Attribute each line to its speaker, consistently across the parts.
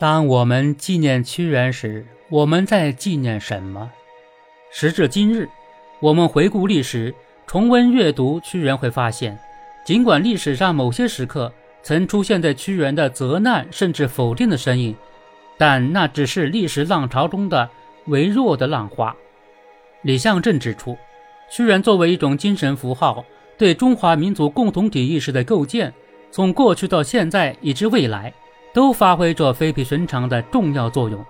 Speaker 1: 当我们纪念屈原时，我们在纪念什么？时至今日，我们回顾历史，重温阅读屈原，会发现，尽管历史上某些时刻曾出现在屈原的责难甚至否定的身影，但那只是历史浪潮中的微弱的浪花。李相正指出，屈原作为一种精神符号，对中华民族共同体意识的构建，从过去到现在以至未来。都发挥着非比寻常的重要作用。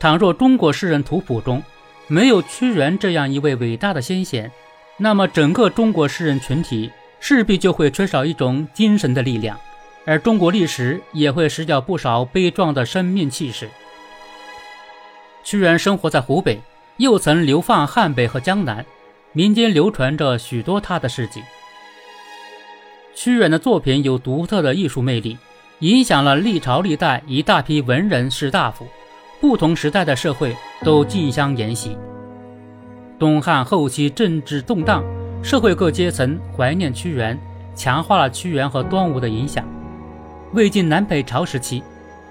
Speaker 1: 倘若中国诗人图谱中没有屈原这样一位伟大的先贤，那么整个中国诗人群体势必就会缺少一种精神的力量，而中国历史也会失掉不少悲壮的生命气势。屈原生活在湖北，又曾流放汉北和江南，民间流传着许多他的事迹。屈原的作品有独特的艺术魅力。影响了历朝历代一大批文人士大夫，不同时代的社会都竞相沿袭。东汉后期政治动荡，社会各阶层怀念屈原，强化了屈原和端午的影响。魏晋南北朝时期，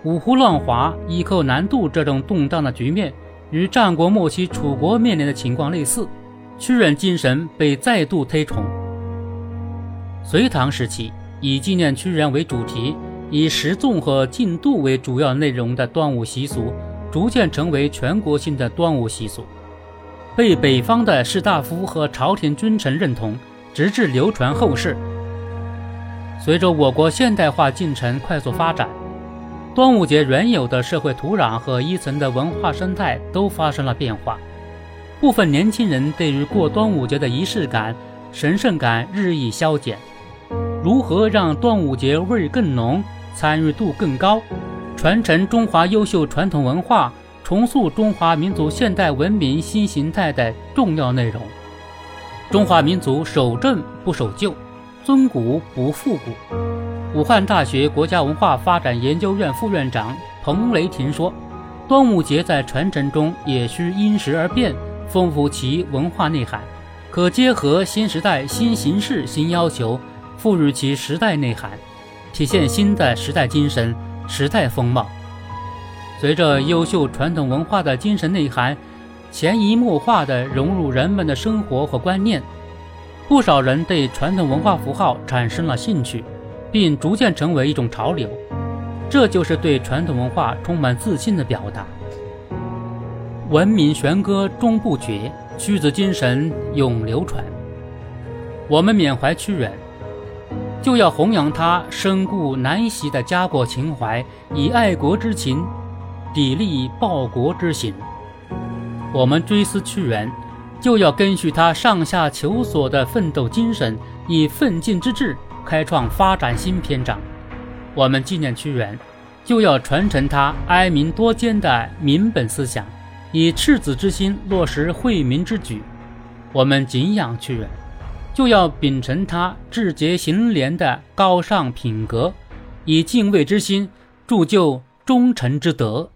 Speaker 1: 五胡乱华、依寇南渡这种动荡的局面，与战国末期楚国面临的情况类似，屈原精神被再度推崇。隋唐时期，以纪念屈原为主题。以食粽和禁度为主要内容的端午习俗，逐渐成为全国性的端午习俗，被北方的士大夫和朝廷君臣认同，直至流传后世。随着我国现代化进程快速发展，端午节原有的社会土壤和依存的文化生态都发生了变化，部分年轻人对于过端午节的仪式感、神圣感日益消减。如何让端午节味更浓？参与度更高，传承中华优秀传统文化，重塑中华民族现代文明新形态的重要内容。中华民族守正不守旧，尊古不复古。武汉大学国家文化发展研究院副院长彭雷霆说：“端午节在传承中也需因时而变，丰富其文化内涵，可结合新时代新形势新要求，赋予其时代内涵。”体现新的时代精神、时代风貌。随着优秀传统文化的精神内涵潜移默化地融入人们的生活和观念，不少人对传统文化符号产生了兴趣，并逐渐成为一种潮流。这就是对传统文化充满自信的表达。文明弦歌终不绝，屈子精神永流传。我们缅怀屈原。就要弘扬他深固难袭的家国情怀，以爱国之情砥砺报国之行。我们追思屈原，就要根据他上下求索的奋斗精神，以奋进之志开创发展新篇章。我们纪念屈原，就要传承他哀民多艰的民本思想，以赤子之心落实惠民之举。我们敬仰屈原。就要秉承他志节行廉的高尚品格，以敬畏之心铸就忠诚之德。